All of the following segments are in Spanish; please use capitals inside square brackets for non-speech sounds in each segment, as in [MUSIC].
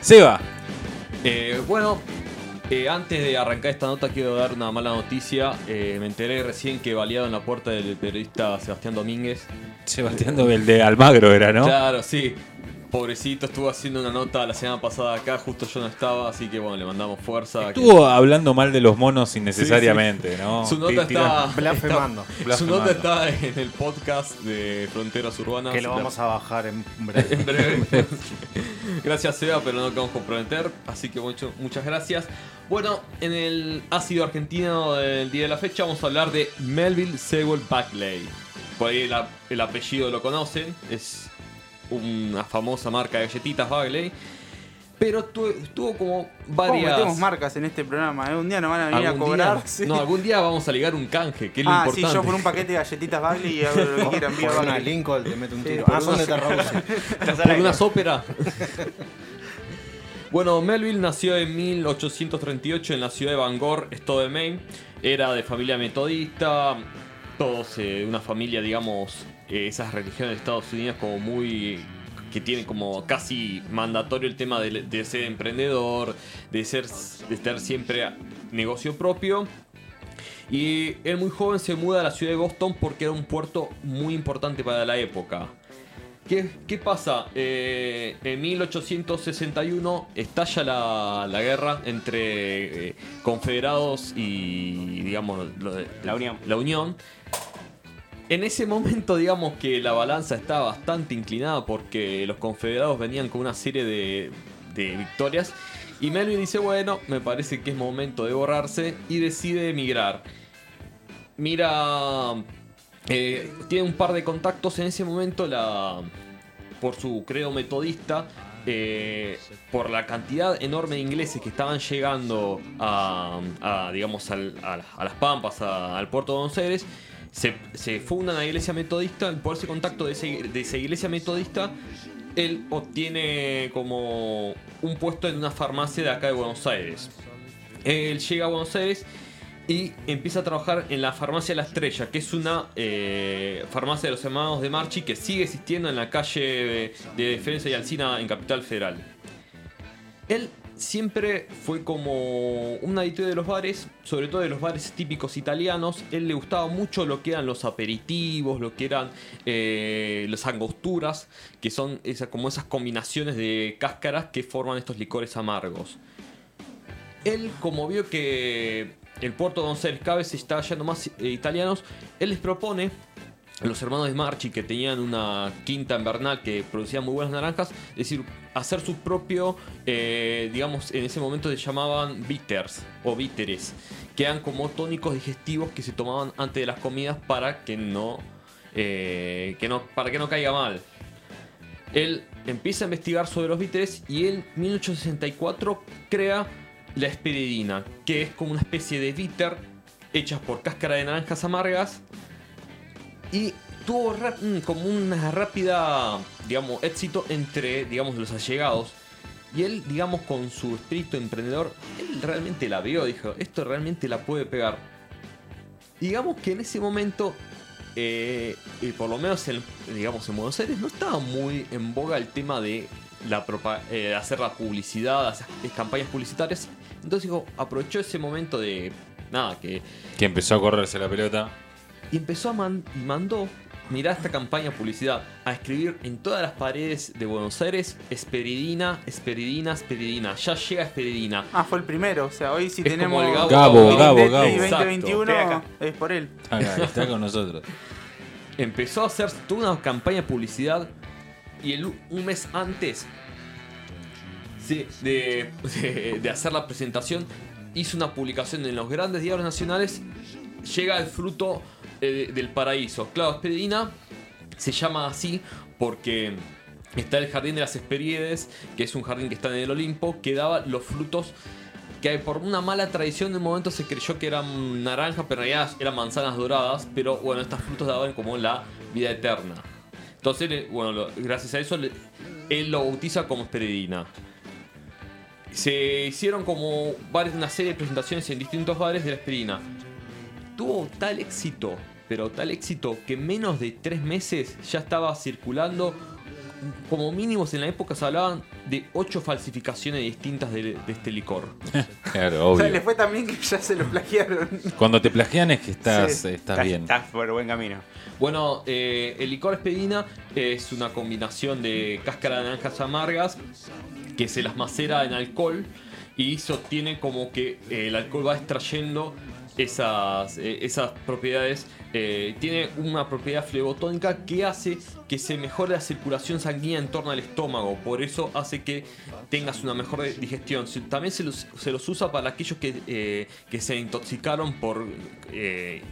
Seba. Eh, bueno, eh, antes de arrancar esta nota quiero dar una mala noticia. Eh, me enteré recién que baleado en la puerta del periodista Sebastián Domínguez. Sebastián, el de Almagro era, ¿no? Claro, sí. Pobrecito, estuvo haciendo una nota la semana pasada acá, justo yo no estaba, así que bueno, le mandamos fuerza. Estuvo hablando mal de los monos innecesariamente, ¿no? Su nota, está, [LAUGHS] Blasfemando. está- su nota está en el podcast de Fronteras Urbanas. Que lo vamos a bajar en breve. [LAUGHS] en breve. [LAUGHS] gracias, Seba, pero no queremos comprometer. Así que mucho- muchas gracias. Bueno, en el ácido argentino del día de la fecha vamos a hablar de Melville Sewell Bagley. Por ahí el apellido lo conocen. Es una famosa marca de galletitas Bagley. Pero tu- tuvo como ¿Cómo varias. metemos marcas en este programa? eh? Un día nos van a venir a cobrar. día- sí. No, algún día vamos a ligar un canje, que es lo ah, importante. sí, yo por un paquete de galletitas Bagley y hago lo que quieran. Por una Bagley. Lincoln te mete un tiro. por Ah, son de por unas óperas. [LAUGHS] bueno, Melville nació en 1838 en la ciudad de Bangor, estado de Maine. Era de familia metodista, todos eh, una familia, digamos, esas religiones de Estados Unidos como muy que tienen como casi mandatorio el tema de, de ser emprendedor, de ser de estar siempre a negocio propio. Y él muy joven se muda a la ciudad de Boston porque era un puerto muy importante para la época. ¿Qué, qué pasa? Eh, en 1861 estalla la, la guerra entre eh, confederados y, digamos, Unión. La Unión. En ese momento, digamos que la balanza estaba bastante inclinada porque los confederados venían con una serie de, victorias. Y Melville dice, bueno, me parece que es momento de borrarse y decide emigrar. Mira, eh, tiene un par de contactos en ese momento la, por su credo metodista. eh, por la cantidad enorme de ingleses que estaban llegando a, a, digamos a, las Pampas, al puerto de Buenos Aires, se, funda una iglesia metodista. Por ese contacto de esa iglesia metodista, él obtiene como un puesto en una farmacia de acá de Buenos Aires. Él llega a Buenos Aires y empieza a trabajar en la farmacia La Estrella, que es una eh, farmacia de los hermanos de Marchi que sigue existiendo en la calle de, de Defensa y Alcina en Capital Federal. Él siempre fue como un adicto de los bares, sobre todo de los bares típicos italianos. Él le gustaba mucho lo que eran los aperitivos, lo que eran eh, las angosturas, que son como esas combinaciones de cáscaras que forman estos licores amargos. Él, como vio que el puerto de Buenos Aires cada vez se estaba yendo más eh, italianos, él les propone los hermanos de Marchi que tenían una quinta invernal que producía muy buenas naranjas, es decir, hacer su propio, eh, digamos, en ese momento se llamaban bitters o bitters, que eran como tónicos digestivos que se tomaban antes de las comidas para que no, eh, que no, para que no caiga mal. Él empieza a investigar sobre los bitters y en 1864 crea la esperidina, que es como una especie de bitter hechas por cáscara de naranjas amargas y tuvo mm, como una rápida, digamos, éxito entre, digamos, los allegados. Y él, digamos, con su espíritu emprendedor, él realmente la vio, dijo, esto realmente la puede pegar. Digamos que en ese momento, eh, y por lo menos, en, digamos, en Buenos Aires, no estaba muy en boga el tema de la eh, hacer la publicidad, hacer campañas publicitarias. Entonces dijo, aprovechó ese momento de, nada, que Que empezó a correrse la pelota. Y empezó a man- y mandó, mirá esta campaña de publicidad, a escribir en todas las paredes de Buenos Aires, Esperidina, Esperidina, Esperidina, ya llega Esperidina. Ah, fue el primero. O sea, hoy si Es tenemos. como el Gabo, Gabo, Gabo, Vendetti Gabo. 2021 Estoy acá. es por él. Acá, está con nosotros. Empezó a hacer toda una campaña de publicidad y el, un mes antes sí, de, de- de hacer la presentación hizo una publicación en los grandes diarios nacionales. Llega el fruto eh, del paraíso. Claro, Esperidina se llama así porque está el jardín de las Hesperides, que es un jardín que está en el Olimpo, que daba los frutos que por una mala tradición de un momento se creyó que eran naranjas, pero en realidad eran manzanas doradas, pero bueno, estos frutos daban como la vida eterna. Entonces, bueno, gracias a eso, él lo bautiza como Esperidina. Se hicieron como varias, una serie de presentaciones en distintos bares de la Esperidina. Tuvo tal éxito, pero tal éxito, que en menos de tres meses ya estaba circulando como mínimos en la época se hablaban de ocho falsificaciones distintas de, de este licor. [LAUGHS] Claro, O sea, obvio. le fue tan bien que ya se lo plagiaron. Cuando te plagian es que estás, Sí. estás bien. Estás por buen camino. Bueno, eh, el licor espedina es una combinación de cáscara de naranjas amargas que se las macera en alcohol y se obtiene como que el alcohol va extrayendo esas, eh, esas propiedades. Eh, tiene una propiedad flebotónica que hace que se mejore la circulación sanguínea en torno al estómago. Por eso hace que tengas una mejor digestión. También se los, se los usa para aquellos que, eh, que se intoxicaron por... eh,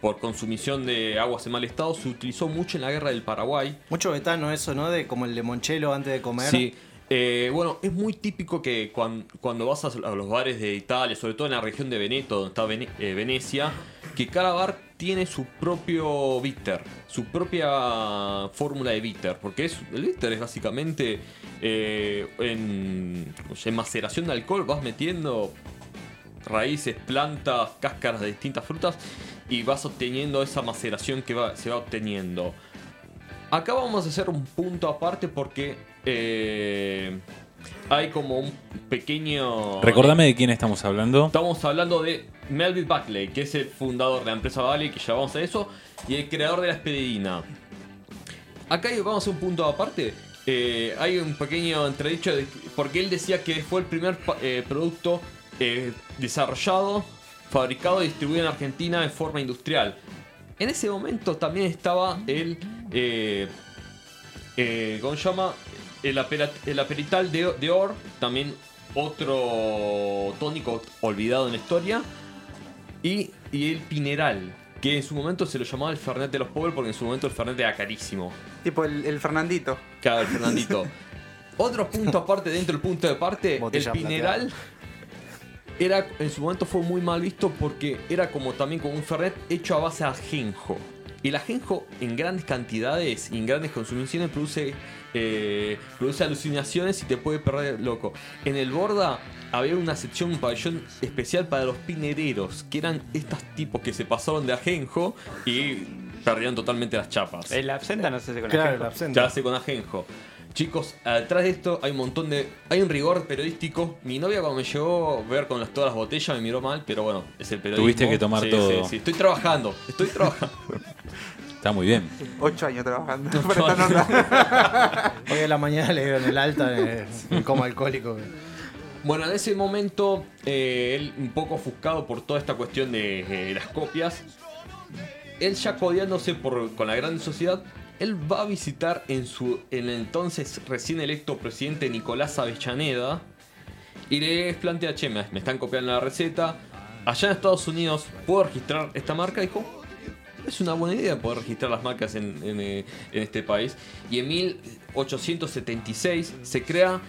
por consumición de aguas en mal estado, se utilizó mucho en la guerra del Paraguay. Mucho betano eso, ¿no? De como el limonchelo antes de comer. Sí. Eh, bueno, es muy típico que cuan- cuando vas a, los bares de Italia, sobre todo en la región de Veneto, donde está eh, Venecia, que cada bar tiene su propio bitter, su propia fórmula de bitter, porque el bitter es básicamente eh, en, maceración de alcohol, vas metiendo raíces, plantas, cáscaras de distintas frutas y vas obteniendo esa maceración que se va obteniendo. Acá vamos a hacer un punto aparte porque eh, hay como un pequeño... Recordame de quién estamos hablando. Estamos hablando de Melvin Buckley, que es el fundador de la empresa Valley, que ya vamos a eso, y el creador de la expedina. Acá vamos a hacer un punto aparte. Eh, hay un pequeño entredicho de- porque él decía que fue el primer eh, producto eh, desarrollado, fabricado y distribuido en Argentina de forma industrial. En ese momento también estaba el. ¿Cómo se llama? El, el aperital de, de Or, también otro tónico olvidado en la historia. Y, y el Pineral, que en su momento se lo llamaba el Fernet de los pobres porque en su momento el Fernet era carísimo. Tipo el, el Fernandito. Claro, el Fernandito. [LAUGHS] Otro punto aparte, dentro del punto de parte, Botella el Pineral era, en su momento fue muy mal visto porque era como también como un Fernet hecho a base de ajenjo. Y el ajenjo en grandes cantidades y en grandes consumiciones produce, eh, produce alucinaciones y te puede perder loco. En el Borda había una sección, un pabellón especial para los pinereros, que eran estos tipos que se pasaron de ajenjo y perdían totalmente las chapas. El absenta no se hace con Claro, ajenjo. el absenta. Ya hace con ajenjo. Chicos, atrás de esto hay un montón de. Hay un rigor periodístico. Mi novia, cuando me llegó a ver con las, todas las botellas, me miró mal, pero bueno, es el periodismo. Tuviste que tomar Sí, todo. Sí, sí, estoy trabajando. Estoy trabajando. [LAUGHS] Está muy bien. Ocho años trabajando. [LAUGHS] Ocho años. Hoy a la mañana le dieron el alta en, en coma alcohólico. bueno, en ese momento, eh, él un poco ofuscado por toda esta cuestión de eh, las copias, él ya codeándose por, con la gran sociedad, él va a visitar en su en el entonces recién electo presidente Nicolás Avellaneda y le plantea, che, me, me están copiando la receta, allá en Estados Unidos puedo registrar esta marca, dijo, es una buena idea poder registrar las marcas en, en, eh, en este país. Y en 1876 se crea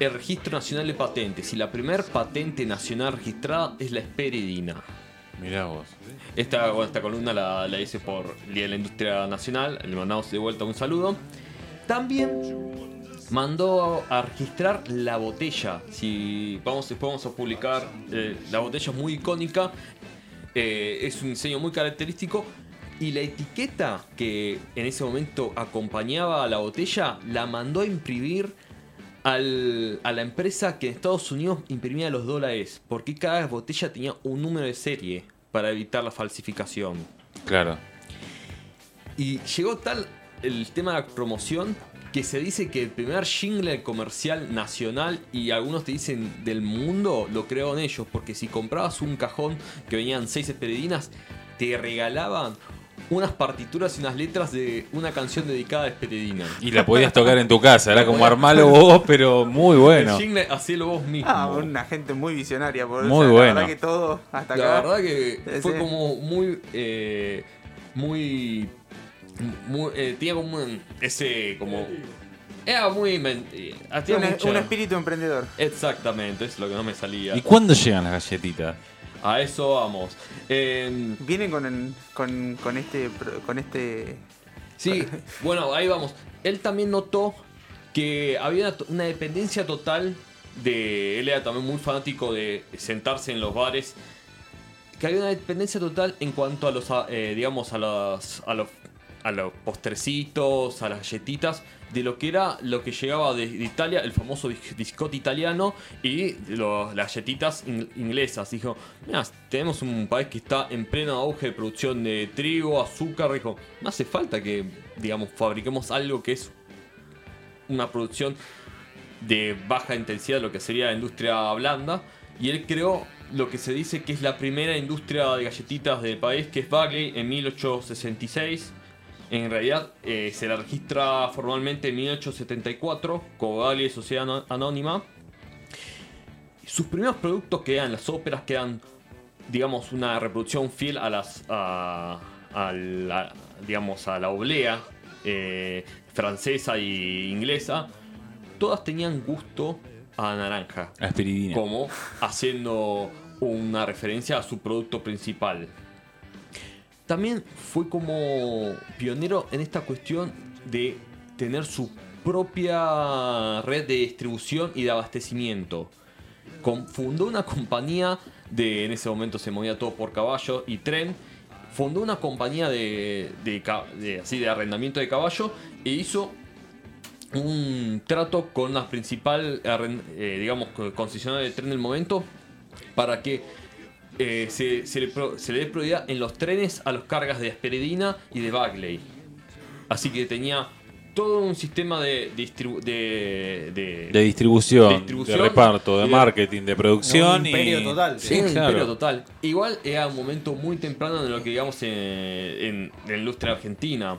el Registro Nacional de Patentes y la primera patente nacional registrada es la Esperidina. Mirá vos. Esta, esta columna la, la hice por Día de la Industria Nacional, le mandamos de vuelta un saludo. También mandó a registrar la botella. Si vamos, después vamos a publicar, eh, la botella es muy icónica, eh, es un diseño muy característico. Y la etiqueta que en ese momento acompañaba a la botella la mandó a imprimir al- a la empresa que en Estados Unidos imprimía los dólares, porque cada botella tenía un número de serie para evitar la falsificación. Claro. Y llegó tal el tema de la promoción que se dice que el primer jingle comercial nacional y algunos te dicen del mundo lo crearon ellos, porque si comprabas un cajón que venían seis esperidinas, te regalaban unas partituras y unas letras de una canción dedicada a Esperidina. Y la podías tocar en tu casa. Era como armarlo [LAUGHS] vos, pero muy bueno. El jingle, hacelo vos mismo. Ah, una gente muy visionaria. Por Muy o sea, bueno. La verdad que todo hasta acá. La verdad que fue como muy. eh, muy. muy eh, tenía como un- ese. como. Era muy. eh, hacía un, mucha- un espíritu emprendedor. Exactamente, es lo que no me salía. ¿Y cuándo llegan las galletitas? A eso vamos. Eh, Vienen con, con, con este. Con este. sí, [LAUGHS] bueno, ahí vamos. Él también notó que había una, dependencia total de. Él era también muy fanático de sentarse en los bares. Que había una dependencia total en cuanto a los, eh, digamos, a los, a los, a los postrecitos, a las galletitas, de lo que era lo que llegaba de, Italia, el famoso biscotti italiano y las galletitas in- inglesas. Dijo, mira, tenemos un país que está en pleno auge de producción de trigo, azúcar. Dijo, no hace falta que, digamos, fabriquemos algo que es una producción de baja intensidad, lo que sería la industria blanda. Y él creó lo que se dice que es la primera industria de galletitas del país, que es Bagley, en 1866. En realidad eh, se la registra formalmente en 1874 como Bagley Sociedad Anónima. Sus primeros productos que eran las óperas, que eran, digamos, una reproducción fiel a las. a, a la, digamos, a la oblea eh, francesa e inglesa, todas tenían gusto a naranja Aspiridina. como haciendo una referencia a su producto principal. También fue como pionero en esta cuestión de tener su propia red de distribución y de abastecimiento. Fundó una compañía de, en ese momento se movía todo por caballo y tren, fundó una compañía de, así, de arrendamiento de caballo e hizo un trato con la principal, eh, digamos, co- concesionaria de tren del momento para que eh, se, se le pro- se le dé prioridad en los trenes a los cargas de Asperidina y de Bagley. Así que tenía todo un sistema de, distribu- de, de- De distribución, De distribución, de reparto, de marketing, de producción. Un imperio y... total. Sí, un claro. imperio total. Igual era un momento muy temprano de lo que digamos en, en la industria argentina.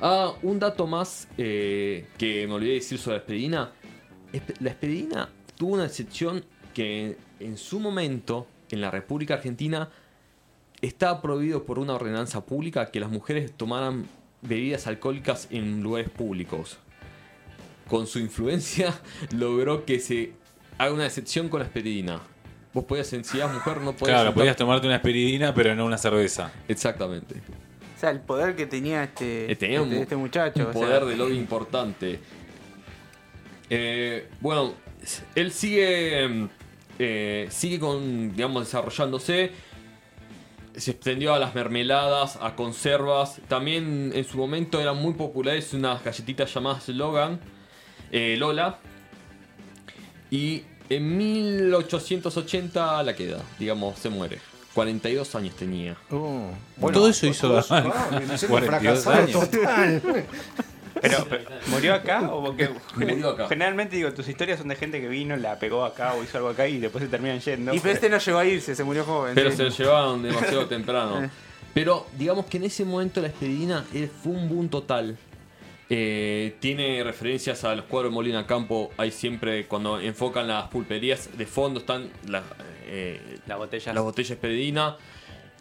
Ah, un dato más eh, que me olvidé de decir sobre la expedina. La expedina tuvo una excepción que en su momento, en la República Argentina, estaba prohibido por una ordenanza pública que las mujeres tomaran bebidas alcohólicas en lugares públicos. Con su influencia [LAUGHS] logró que se haga una excepción con la esperidina. Vos podías, si eras mujer, no podías... Claro, podías tomarte una aspiridina, pero no una cerveza. Exactamente. O sea, el poder que tenía este, Eh, tenía un- este, este muchacho. Un o sea, poder de lobby importante. Eh, bueno, él sigue. Eh, sigue con. digamos, desarrollándose. Se extendió a las mermeladas, a conservas. También en su momento eran muy populares unas galletitas llamadas Logan. eh, Lola. Y en 1880 la queda. Digamos, se muere. 42 años tenía. Uh, Todo eso hizo todos- Gamal. ah, viene siendo 42 fracasado años. total. [LAUGHS] Pero, pero, ¿murió acá? ¿O porque Murió acá. Generalmente digo, tus historias son de gente que vino, la pegó acá o hizo algo acá y después se terminan yendo. Y pero este no llegó a irse, se murió joven. Pero sí. se lo llevaron demasiado [LAUGHS] temprano. Pero digamos que en ese momento la expedina fue un boom total. Eh, tiene referencias a los cuadros de Molina Campo. Hay siempre, cuando enfocan las pulperías, de fondo están las, eh, La botella. las botellas Expedina.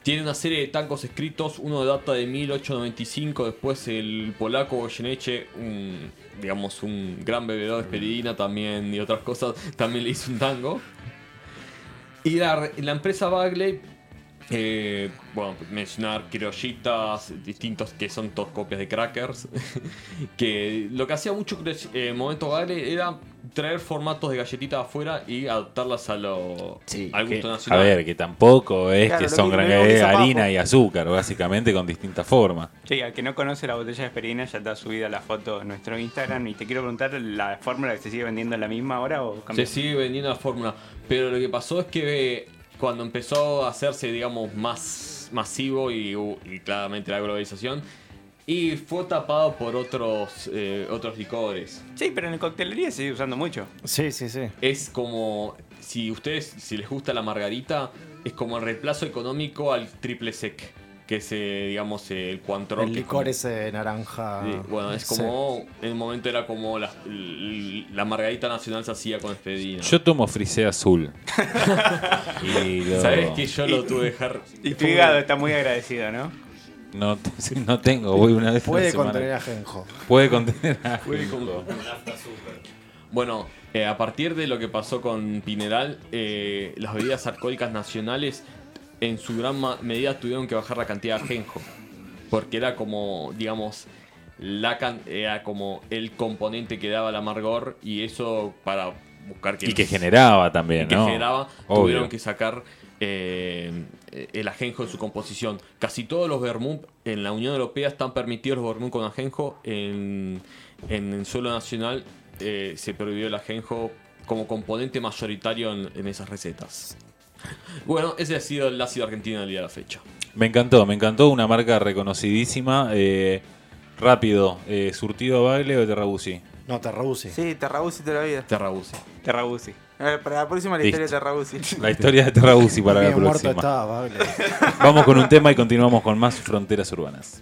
Tiene una serie de tangos escritos, uno data de 1895, después el polaco Goyeneche, un, digamos un gran bebedor de Expedina también y otras cosas, también le hizo un tango. Y la, la empresa Bagley, eh, bueno, mencionar criollitas distintos que son todas copias de crackers, [LAUGHS] que lo que hacía mucho en el momento Bagley era traer formatos de galletitas afuera y adaptarlas a lo, Sí, al Que- gusto a nacional. ver, que tampoco es Claro, que son gran- que hizo harina y azúcar, básicamente con distintas formas. Sí, al que no conoce la botella de esperina ya está subida la foto en nuestro Instagram. Y te quiero preguntar, ¿la fórmula que se sigue vendiendo es la misma ahora o cambió? Se sigue vendiendo la fórmula. Pero lo que pasó es que eh, cuando empezó a hacerse, digamos, más masivo y, y claramente la globalización, y fue tapado por otros, eh, otros licores. Sí, pero en la coctelería se sigue usando mucho. Sí, sí, sí. Es como, si ustedes, si les gusta la margarita, es como el reemplazo económico al triple sec, que es, eh, digamos, el cuantro. El que es licor como- ese naranja. Sí, bueno, es Sí. como, en el momento era como la, la margarita nacional se hacía con expedina. Yo tomo frisé azul. [LAUGHS] y lo- ¿Sabes que yo lo tuve que dejar? Y tu hígado está muy agradecido, ¿no? No, [LAUGHS] te- no tengo, voy una vez Puede semana. contener ajenjo. Puede contener a- Puede con- Bueno, eh, a partir de lo que pasó con Pineral, eh, las bebidas alcohólicas nacionales en su gran ma- medida tuvieron que bajar la cantidad de ajenjo. Porque era como, digamos, la can- era como el componente que daba el amargor y eso para buscar que Y que generaba también, y que ¿no? generaba, Obvio. tuvieron que sacar eh, el ajenjo en su composición. Casi todos los vermut en la Unión Europea están permitidos los vermut con ajenjo. En, en el suelo nacional eh, se prohibió el ajenjo como componente mayoritario en, en esas recetas. Bueno, ese ha sido el ácido argentino del día de la fecha. Me encantó, me encantó. Una marca reconocidísima. eh, rápido, eh, surtido a baile o Terrabusi. No, Terrabusi. Sí, Terrabusi toda la vida. Terrabusi. Terrabusi. Ver, para la próxima la Listo. historia de Terrabusi. [LAUGHS] La historia de Terrabusi para la Bien muerto próxima. estaba. Vamos con un tema y continuamos con más fronteras urbanas.